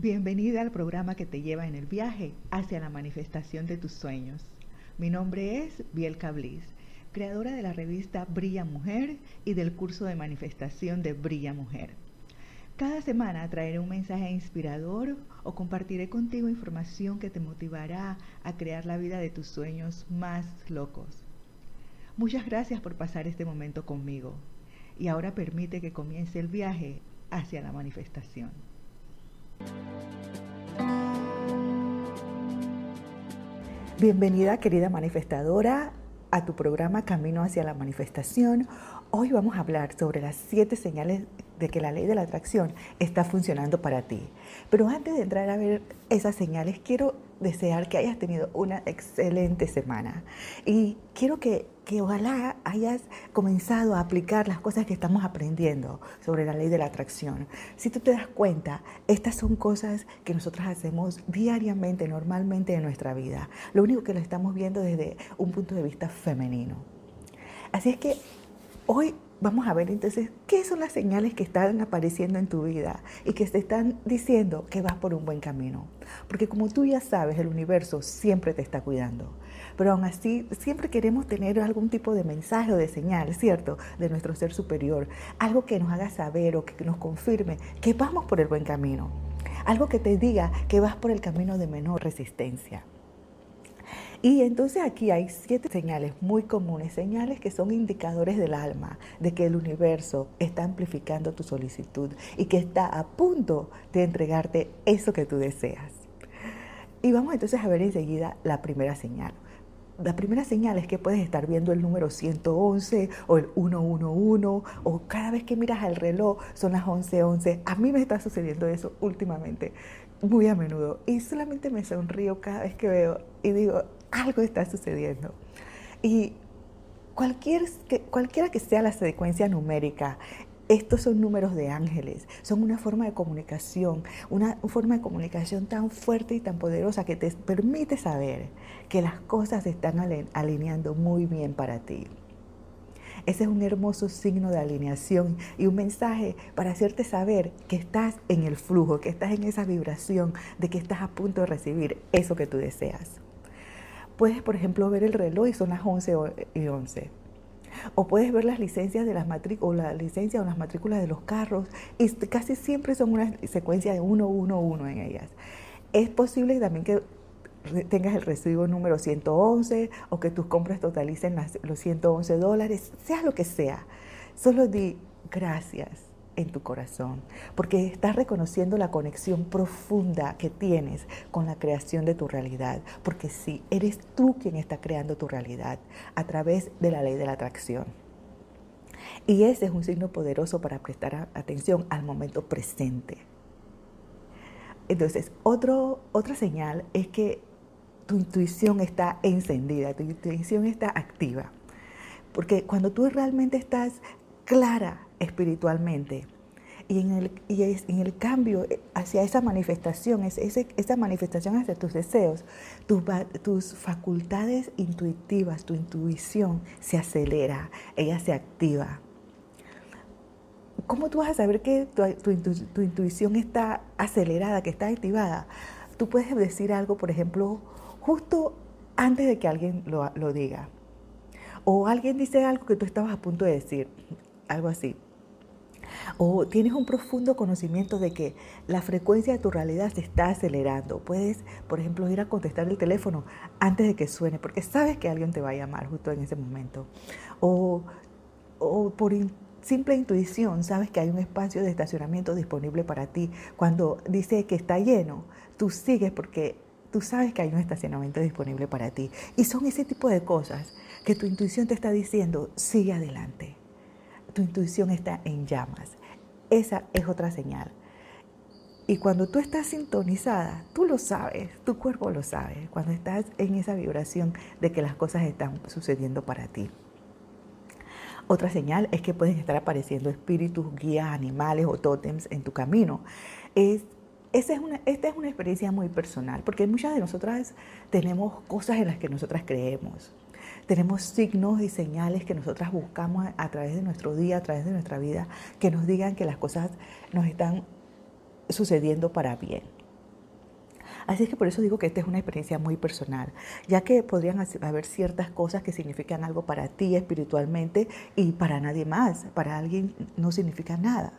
Bienvenida al programa que te lleva en el viaje hacia la manifestación de tus sueños. Mi nombre es Biel Cablis, creadora de la revista Brilla Mujer y del curso de manifestación de Brilla Mujer. Cada semana traeré un mensaje inspirador o compartiré contigo información que te motivará a crear la vida de tus sueños más locos. Muchas gracias por pasar este momento conmigo y ahora permite que comience el viaje hacia la manifestación. Bienvenida querida manifestadora a tu programa Camino hacia la Manifestación. Hoy vamos a hablar sobre las siete señales de que la ley de la atracción está funcionando para ti. Pero antes de entrar a ver esas señales, quiero desear que hayas tenido una excelente semana. Y quiero que, que ojalá hayas comenzado a aplicar las cosas que estamos aprendiendo sobre la ley de la atracción. Si tú te das cuenta, estas son cosas que nosotros hacemos diariamente, normalmente en nuestra vida. Lo único que lo estamos viendo desde un punto de vista femenino. Así es que hoy Vamos a ver entonces qué son las señales que están apareciendo en tu vida y que te están diciendo que vas por un buen camino. Porque como tú ya sabes, el universo siempre te está cuidando. Pero aún así, siempre queremos tener algún tipo de mensaje o de señal, ¿cierto? De nuestro ser superior. Algo que nos haga saber o que nos confirme que vamos por el buen camino. Algo que te diga que vas por el camino de menor resistencia. Y entonces aquí hay siete señales muy comunes, señales que son indicadores del alma, de que el universo está amplificando tu solicitud y que está a punto de entregarte eso que tú deseas. Y vamos entonces a ver enseguida la primera señal. La primera señal es que puedes estar viendo el número 111 o el 111 o cada vez que miras al reloj son las 11:11. A mí me está sucediendo eso últimamente, muy a menudo. Y solamente me sonrío cada vez que veo y digo, algo está sucediendo. Y cualquier, cualquiera que sea la secuencia numérica, estos son números de ángeles, son una forma de comunicación, una forma de comunicación tan fuerte y tan poderosa que te permite saber que las cosas se están alineando muy bien para ti. Ese es un hermoso signo de alineación y un mensaje para hacerte saber que estás en el flujo, que estás en esa vibración, de que estás a punto de recibir eso que tú deseas. Puedes, por ejemplo, ver el reloj y son las 11 y 11. O puedes ver las licencias de las matrículas, la licencia o las matrículas de los carros, y casi siempre son una secuencia de 1, 1, 1 en ellas. Es posible también que tengas el recibo número 111 o que tus compras totalicen los 111 dólares, sea lo que sea. Solo di gracias en tu corazón, porque estás reconociendo la conexión profunda que tienes con la creación de tu realidad, porque sí, eres tú quien está creando tu realidad a través de la ley de la atracción. Y ese es un signo poderoso para prestar atención al momento presente. Entonces, otro, otra señal es que tu intuición está encendida, tu intuición está activa. Porque cuando tú realmente estás clara espiritualmente. Y en el, y en el cambio hacia esa manifestación, esa manifestación hacia tus deseos, tus, tus facultades intuitivas, tu intuición se acelera, ella se activa. ¿Cómo tú vas a saber que tu, tu, intuición está acelerada, que está activada? Tú puedes decir algo, por ejemplo, justo antes de que alguien lo, lo diga. O alguien dice algo que tú estabas a punto de decir, algo así. O tienes un profundo conocimiento de que la frecuencia de tu realidad se está acelerando. Puedes, por ejemplo, ir a contestar el teléfono antes de que suene, porque sabes que alguien te va a llamar justo en ese momento. O, o por simple intuición sabes que hay un espacio de estacionamiento disponible para ti. Cuando dice que está lleno, tú sigues porque tú sabes que hay un estacionamiento disponible para ti. Y son ese tipo de cosas que tu intuición te está diciendo, sigue adelante tu intuición está en llamas. Esa es otra señal. Y cuando tú estás sintonizada, tú lo sabes, tu cuerpo lo sabe, cuando estás en esa vibración de que las cosas están sucediendo para ti. Otra señal es que pueden estar apareciendo espíritus, guías, animales o tótems en tu camino. Es, esa es una, esta es una experiencia muy personal, porque muchas de nosotras tenemos cosas en las que nosotras creemos. Tenemos signos y señales que nosotras buscamos a través de nuestro día, a través de nuestra vida, que nos digan que las cosas nos están sucediendo para bien. Así es que por eso digo que esta es una experiencia muy personal, ya que podrían haber ciertas cosas que significan algo para ti espiritualmente y para nadie más, para alguien no significa nada.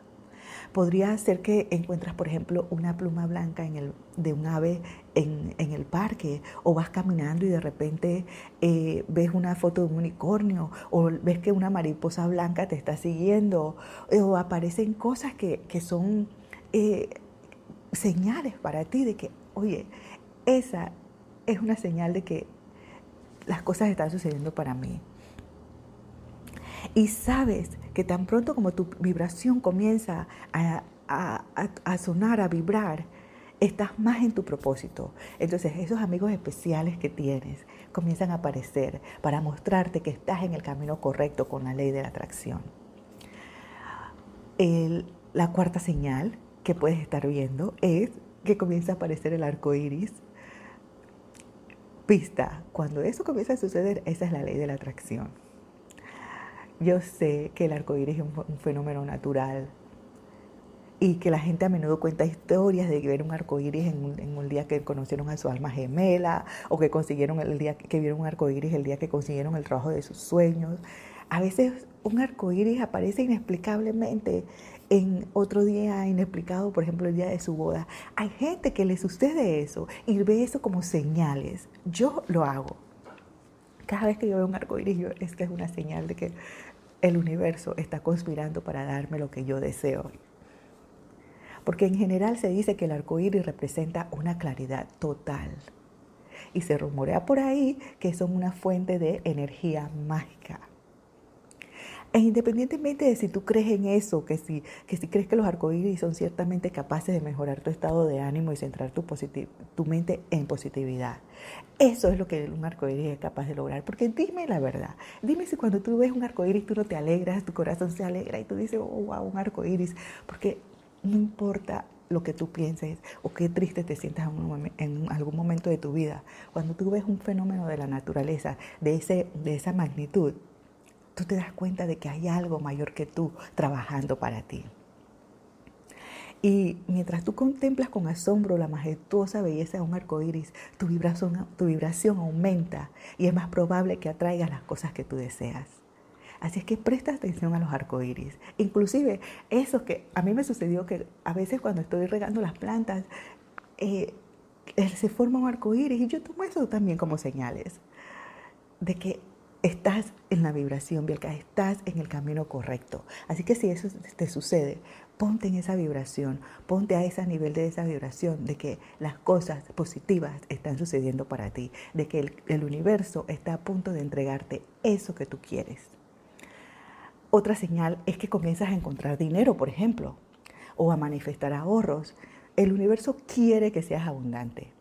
Podría ser que encuentras, por ejemplo, una pluma blanca en el, de un ave en, el parque, o vas caminando y de repente eh, ves una foto de un unicornio, o ves que una mariposa blanca te está siguiendo, o aparecen cosas que, son eh, señales para ti de que, oye, esa es una señal de que las cosas están sucediendo para mí. Y sabes que tan pronto como tu vibración comienza a, sonar, a vibrar, estás más en tu propósito. Entonces esos amigos especiales que tienes comienzan a aparecer para mostrarte que estás en el camino correcto con la ley de la atracción. la cuarta señal que puedes estar viendo es que comienza a aparecer el arco iris. Pista, cuando eso comienza a suceder, esa es la ley de la atracción. Yo sé que el arco iris es un, fenómeno natural y que la gente a menudo cuenta historias de ver un arco iris en un, día que conocieron a su alma gemela o que consiguieron el día que vieron un arco iris el día que consiguieron el trabajo de sus sueños. A veces un arco iris aparece inexplicablemente en otro día inexplicado, por ejemplo, el día de su boda. Hay gente que le sucede eso y ve eso como señales. Yo lo hago. Cada vez que yo veo un arco iris, es que es una señal de que el universo está conspirando para darme lo que yo deseo. Porque en general se dice que el arco iris representa una claridad total. Y se rumorea por ahí que son una fuente de energía mágica. E independientemente de si tú crees en eso, que si, que si crees que los arcoíris son ciertamente capaces de mejorar tu estado de ánimo y centrar tu, tu mente en positividad. Eso es lo que un arcoíris es capaz de lograr. Porque dime la verdad. Dime si cuando tú ves un arcoíris tú no te alegras, tu corazón se alegra y tú dices, oh, wow, un arcoíris. Porque no importa lo que tú pienses o qué triste te sientas en, algún momento de tu vida. Cuando tú ves un fenómeno de la naturaleza de, ese, de esa magnitud, tú te das cuenta de que hay algo mayor que tú trabajando para ti. Y mientras tú contemplas con asombro la majestuosa belleza de un arco iris, tu vibración, aumenta y es más probable que atraigas las cosas que tú deseas. Así es que presta atención a los arcoíris. Inclusive, eso que a mí me sucedió que a veces cuando estoy regando las plantas, eh, se forma un arcoíris y yo tomo eso también como señales de que estás en la vibración, Bielka, estás en el camino correcto. Así que si eso te sucede, ponte en esa vibración, ponte a ese nivel de esa vibración, de que las cosas positivas están sucediendo para ti, de que el, el universo está a punto de entregarte eso que tú quieres. Otra señal es que comienzas a encontrar dinero, por ejemplo, o a manifestar ahorros. El universo quiere que seas abundante.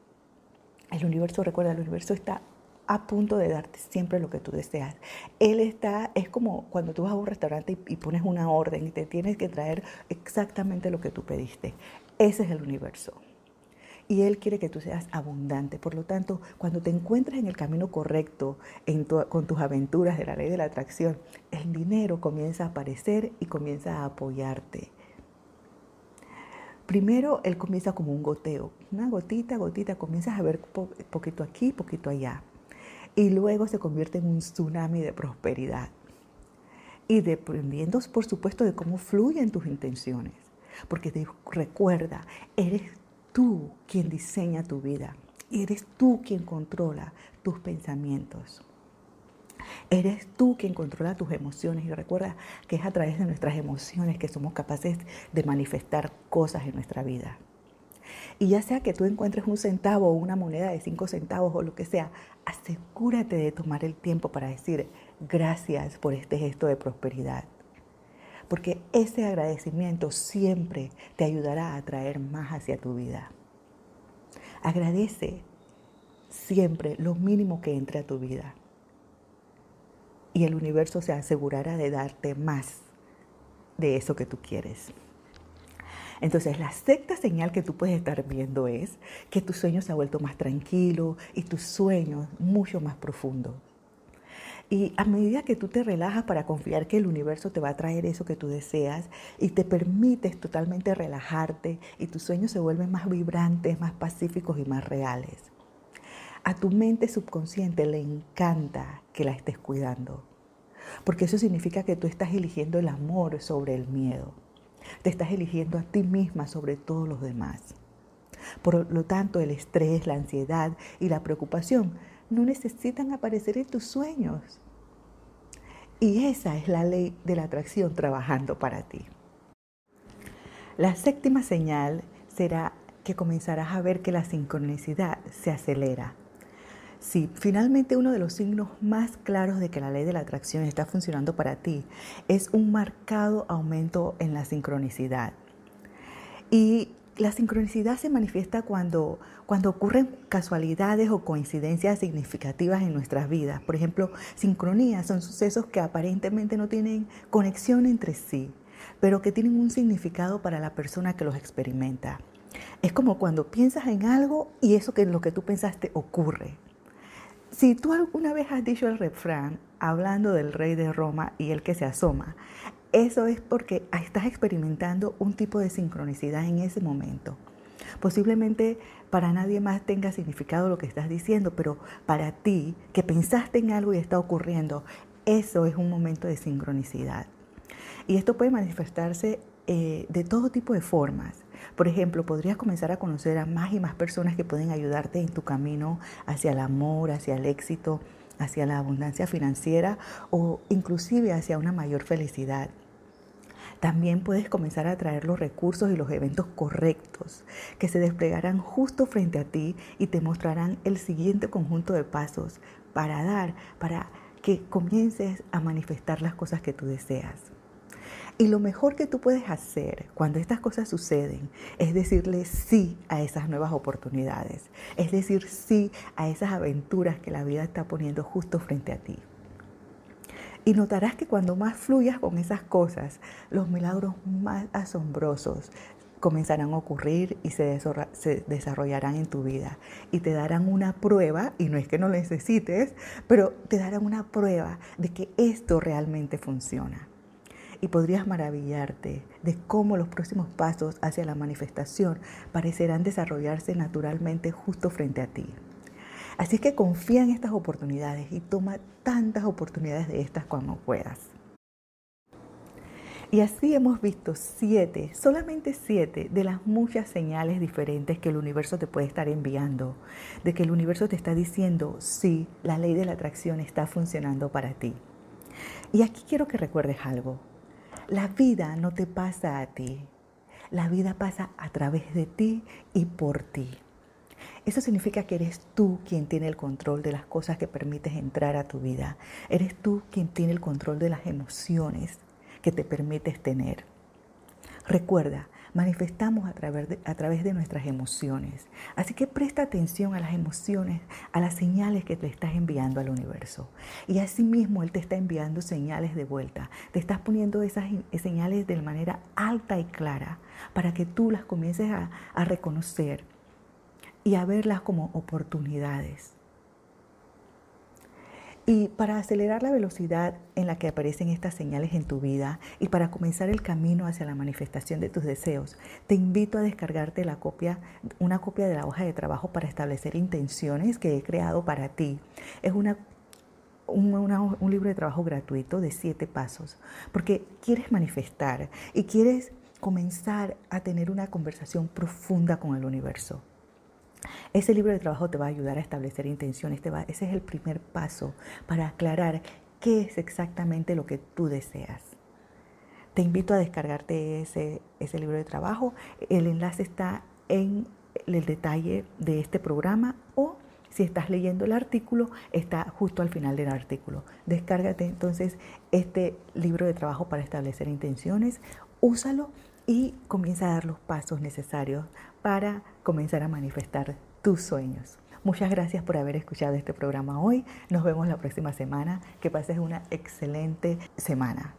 El universo, recuerda, el universo está a punto de darte siempre lo que tú deseas. Él está, es como cuando tú vas a un restaurante y, pones una orden y te tienes que traer exactamente lo que tú pediste. Ese es el universo. Y Él quiere que tú seas abundante. Por lo tanto, cuando te encuentres en el camino correcto con tus aventuras de la ley de la atracción, el dinero comienza a aparecer y comienza a apoyarte. Primero, Él comienza como un goteo. Una gotita, gotita, comienzas a ver poquito aquí, poquito allá y luego se convierte en un tsunami de prosperidad. Y dependiendo, por supuesto, de cómo fluyen tus intenciones. Porque te recuerda, eres tú quien diseña tu vida. Eres tú quien controla tus pensamientos. Eres tú quien controla tus emociones y recuerda que es a través de nuestras emociones que somos capaces de manifestar cosas en nuestra vida. Y ya sea que tú encuentres un centavo o una moneda de cinco centavos o lo que sea, asegúrate de tomar el tiempo para decir gracias por este gesto de prosperidad. Porque ese agradecimiento siempre te ayudará a traer más hacia tu vida. Agradece siempre lo mínimo que entre a tu vida. Y el universo se asegurará de darte más de eso que tú quieres. Entonces, la sexta señal que tú puedes estar viendo es que tu sueño se ha vuelto más tranquilo y tus sueños mucho más profundos. Y a medida que tú te relajas para confiar que el universo te va a traer eso que tú deseas y te permites totalmente relajarte y tus sueños se vuelven más vibrantes, más pacíficos y más reales. A tu mente subconsciente le encanta que la estés cuidando, porque eso significa que tú estás eligiendo el amor sobre el miedo. Te estás eligiendo a ti misma sobre todos los demás. Por lo tanto, el estrés, la ansiedad y la preocupación no necesitan aparecer en tus sueños. Y esa es la ley de la atracción trabajando para ti. La séptima señal será que comenzarás a ver que la sincronicidad se acelera. Si finalmente uno de los signos más claros de que la ley de la atracción está funcionando para ti es un marcado aumento en la sincronicidad. Y la sincronicidad se manifiesta cuando, cuando ocurren casualidades o coincidencias significativas en nuestras vidas. Por ejemplo, sincronías son sucesos que aparentemente no tienen conexión entre sí, pero que tienen un significado para la persona que los experimenta. Es como cuando piensas en algo y eso que lo que tú pensaste ocurre. Si tú alguna vez has dicho el refrán hablando del rey de Roma y el que se asoma, eso es porque estás experimentando un tipo de sincronicidad en ese momento. Posiblemente para nadie más tenga significado lo que estás diciendo, pero para ti, que pensaste en algo y está ocurriendo, eso es un momento de sincronicidad. Y esto puede manifestarse eh, de todo tipo de formas. Por ejemplo, podrías comenzar a conocer a más y más personas que pueden ayudarte en tu camino hacia el amor, hacia el éxito, hacia la abundancia financiera o inclusive hacia una mayor felicidad. También puedes comenzar a traer los recursos y los eventos correctos que se desplegarán justo frente a ti y te mostrarán el siguiente conjunto de pasos para dar, para que comiences a manifestar las cosas que tú deseas. Y lo mejor que tú puedes hacer cuando estas cosas suceden es decirle sí a esas nuevas oportunidades, es decir sí a esas aventuras que la vida está poniendo justo frente a ti. Y notarás que cuando más fluyas con esas cosas, los milagros más asombrosos comenzarán a ocurrir y se, desarrollarán en tu vida. Y te darán una prueba, y no es que no lo necesites, pero te darán una prueba de que esto realmente funciona y podrías maravillarte de cómo los próximos pasos hacia la manifestación parecerán desarrollarse naturalmente justo frente a ti. Así que confía en estas oportunidades y toma tantas oportunidades de estas como puedas. Y así hemos visto siete, solamente siete de las muchas señales diferentes que el universo te puede estar enviando, de que el universo te está diciendo, sí, la ley de la atracción está funcionando para ti. Y aquí quiero que recuerdes algo. La vida no te pasa a ti, la vida pasa a través de ti y por ti. Eso significa que eres tú quien tiene el control de las cosas que permites entrar a tu vida. Eres tú quien tiene el control de las emociones que te permites tener. Recuerda, manifestamos a través, de, a través de nuestras emociones. Así que presta atención a las emociones, a las señales que te estás enviando al universo. Y asimismo Él te está enviando señales de vuelta. Te estás poniendo esas señales de manera alta y clara para que tú las comiences a, a reconocer y a verlas como oportunidades. Y para acelerar la velocidad en la que aparecen estas señales en tu vida y para comenzar el camino hacia la manifestación de tus deseos, te invito a descargarte la copia, una copia de la hoja de trabajo para establecer intenciones que he creado para ti. Es una un, un, libro de trabajo gratuito de siete pasos, porque quieres manifestar y quieres comenzar a tener una conversación profunda con el universo. Ese libro de trabajo te va a ayudar a establecer intenciones, ese es el primer paso para aclarar qué es exactamente lo que tú deseas. Te invito a descargarte ese libro de trabajo. El enlace está en el detalle de este programa o si estás leyendo el artículo, está justo al final del artículo. Descárgate entonces este libro de trabajo para establecer intenciones, úsalo y comienza a dar los pasos necesarios para comenzar a manifestar tus sueños. Muchas gracias por haber escuchado este programa hoy. Nos vemos la próxima semana. Que pases una excelente semana.